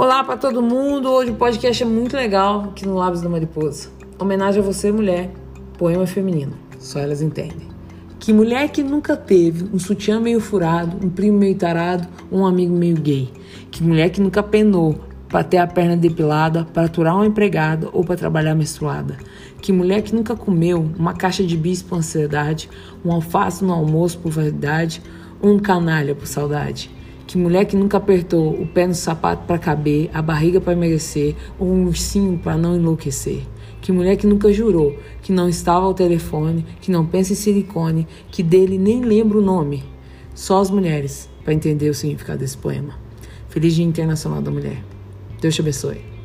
Olá para todo mundo. Hoje o podcast é muito legal aqui no Lábios da Mariposa. Homenagem a você, mulher. Poema feminino. Só elas entendem. Que mulher que nunca teve um sutiã meio furado, um primo meio tarado, um amigo meio gay. Que mulher que nunca penou para ter a perna depilada, para aturar uma empregada ou para trabalhar menstruada. Que mulher que nunca comeu uma caixa de bis por ansiedade, um alface no almoço por vaidade, um canalha por saudade. Que mulher que nunca apertou o pé no sapato para caber, a barriga para emagrecer, ou um ursinho para não enlouquecer. Que mulher que nunca jurou, que não estava ao telefone, que não pensa em silicone, que dele nem lembra o nome. Só as mulheres para entender o significado desse poema. Feliz Dia Internacional da Mulher. Deus te abençoe.